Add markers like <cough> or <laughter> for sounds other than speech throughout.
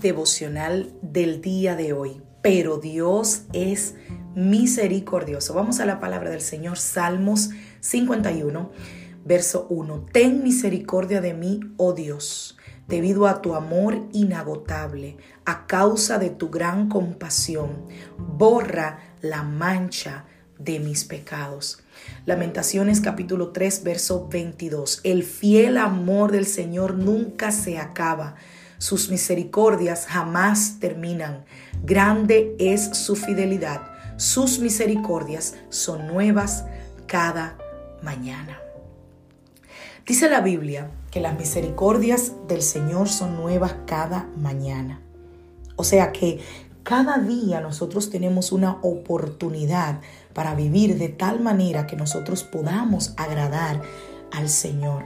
Devocional del día de hoy. Pero Dios es misericordioso. Vamos a la palabra del Señor, Salmos 51, verso 1. Ten misericordia de mí, oh Dios, debido a tu amor inagotable, a causa de tu gran compasión. Borra la mancha de mis pecados. Lamentaciones capítulo 3, verso 22. El fiel amor del Señor nunca se acaba sus misericordias jamás terminan. Grande es su fidelidad. Sus misericordias son nuevas cada mañana. Dice la Biblia que las misericordias del Señor son nuevas cada mañana. O sea que cada día nosotros tenemos una oportunidad para vivir de tal manera que nosotros podamos agradar al Señor.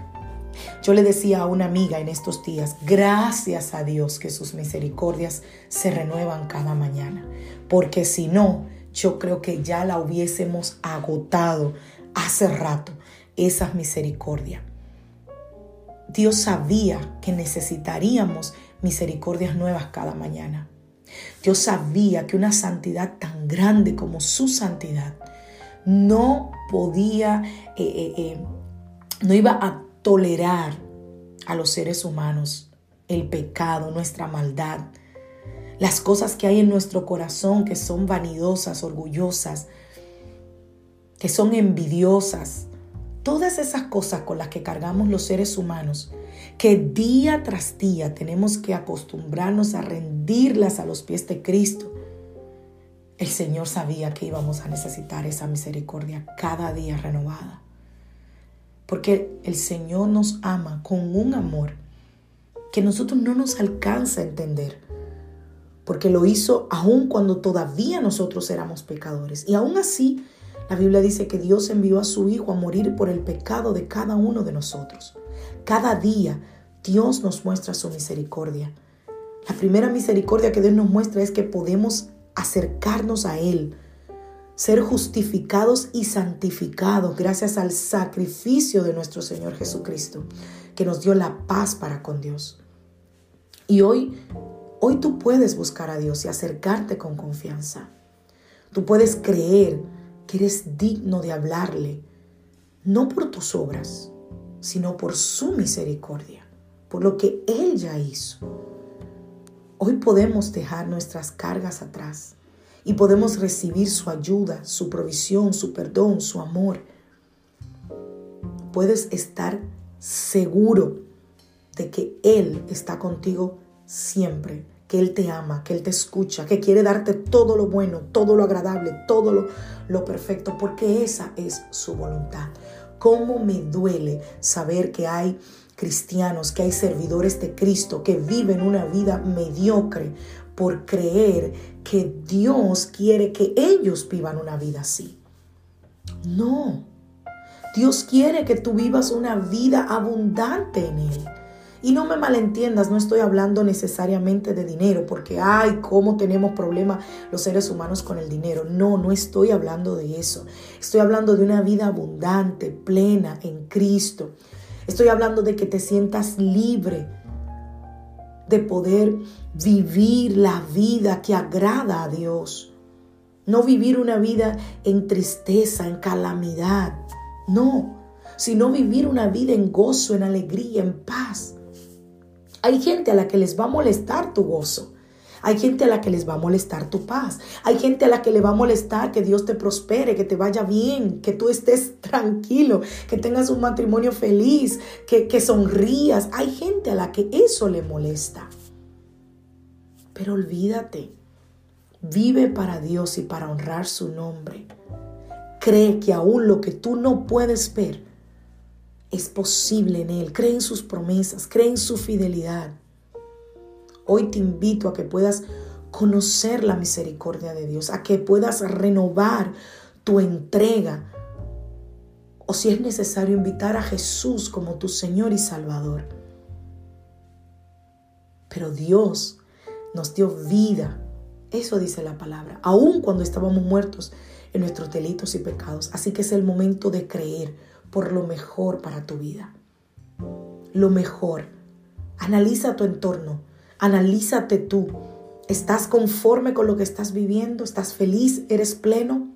Yo le decía a una amiga en estos días, gracias a Dios que sus misericordias se renuevan cada mañana, porque si no, yo creo que ya la hubiésemos agotado hace rato, esas misericordias. Dios sabía que necesitaríamos misericordias nuevas cada mañana. Dios sabía que una santidad tan grande como su santidad no podía, eh, eh, eh, no iba a tolerar a los seres humanos el pecado, nuestra maldad, las cosas que hay en nuestro corazón que son vanidosas, orgullosas, que son envidiosas, todas esas cosas con las que cargamos los seres humanos, que día tras día tenemos que acostumbrarnos a rendirlas a los pies de Cristo. El Señor sabía que íbamos a necesitar esa misericordia cada día renovada. Porque el Señor nos ama con un amor que nosotros no nos alcanza a entender. Porque lo hizo aún cuando todavía nosotros éramos pecadores. Y aún así, la Biblia dice que Dios envió a su Hijo a morir por el pecado de cada uno de nosotros. Cada día Dios nos muestra su misericordia. La primera misericordia que Dios nos muestra es que podemos acercarnos a Él ser justificados y santificados gracias al sacrificio de nuestro Señor Jesucristo, que nos dio la paz para con Dios. Y hoy, hoy tú puedes buscar a Dios y acercarte con confianza. Tú puedes creer que eres digno de hablarle, no por tus obras, sino por su misericordia, por lo que Él ya hizo. Hoy podemos dejar nuestras cargas atrás y podemos recibir su ayuda, su provisión, su perdón, su amor. Puedes estar seguro de que Él está contigo siempre, que Él te ama, que Él te escucha, que quiere darte todo lo bueno, todo lo agradable, todo lo, lo perfecto, porque esa es su voluntad. ¿Cómo me duele saber que hay cristianos, que hay servidores de Cristo que viven una vida mediocre por creer que Dios quiere que ellos vivan una vida así. No. Dios quiere que tú vivas una vida abundante en Él. Y no me malentiendas, no estoy hablando necesariamente de dinero, porque, ay, cómo tenemos problemas los seres humanos con el dinero. No, no estoy hablando de eso. Estoy hablando de una vida abundante, plena en Cristo. Estoy hablando de que te sientas libre de poder vivir la vida que agrada a Dios. No vivir una vida en tristeza, en calamidad. No, sino vivir una vida en gozo, en alegría, en paz. Hay gente a la que les va a molestar tu gozo. Hay gente a la que les va a molestar tu paz. Hay gente a la que le va a molestar que Dios te prospere, que te vaya bien, que tú estés <laughs> tranquilo, que tengas un matrimonio feliz, que, que sonrías. Hay gente a la que eso le molesta. Pero olvídate, vive para Dios y para honrar su nombre. Cree que aún lo que tú no puedes ver es posible en Él. Cree en sus promesas, cree en su fidelidad. Hoy te invito a que puedas conocer la misericordia de Dios, a que puedas renovar tu entrega. O si es necesario invitar a Jesús como tu Señor y Salvador. Pero Dios nos dio vida. Eso dice la palabra. Aun cuando estábamos muertos en nuestros delitos y pecados. Así que es el momento de creer por lo mejor para tu vida. Lo mejor. Analiza tu entorno. Analízate tú. ¿Estás conforme con lo que estás viviendo? ¿Estás feliz? ¿Eres pleno?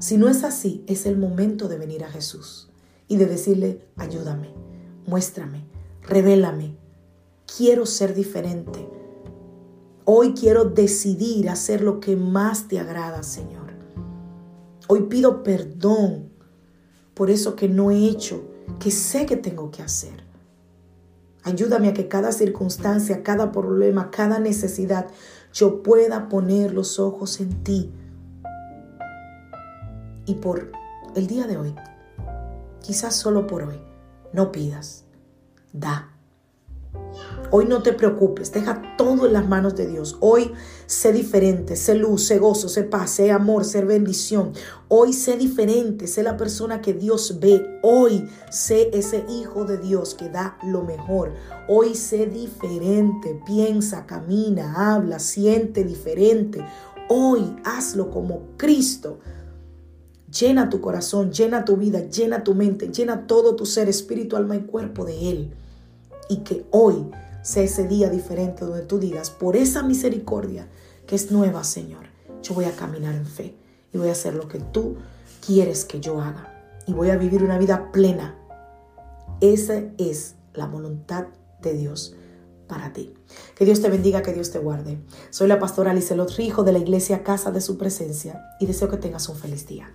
Si no es así, es el momento de venir a Jesús y de decirle, ayúdame, muéstrame, revélame. Quiero ser diferente. Hoy quiero decidir hacer lo que más te agrada, Señor. Hoy pido perdón por eso que no he hecho, que sé que tengo que hacer. Ayúdame a que cada circunstancia, cada problema, cada necesidad, yo pueda poner los ojos en ti. Y por el día de hoy, quizás solo por hoy, no pidas, da. Hoy no te preocupes, deja todo en las manos de Dios. Hoy sé diferente, sé luz, sé gozo, sé paz, sé amor, sé bendición. Hoy sé diferente, sé la persona que Dios ve. Hoy sé ese hijo de Dios que da lo mejor. Hoy sé diferente, piensa, camina, habla, siente diferente. Hoy hazlo como Cristo. Llena tu corazón, llena tu vida, llena tu mente, llena todo tu ser, espíritu, alma y cuerpo de Él. Y que hoy sea ese día diferente donde tú digas, por esa misericordia que es nueva, Señor, yo voy a caminar en fe y voy a hacer lo que tú quieres que yo haga. Y voy a vivir una vida plena. Esa es la voluntad de Dios para ti. Que Dios te bendiga, que Dios te guarde. Soy la pastora Lizelot Rijo de la iglesia Casa de Su Presencia y deseo que tengas un feliz día.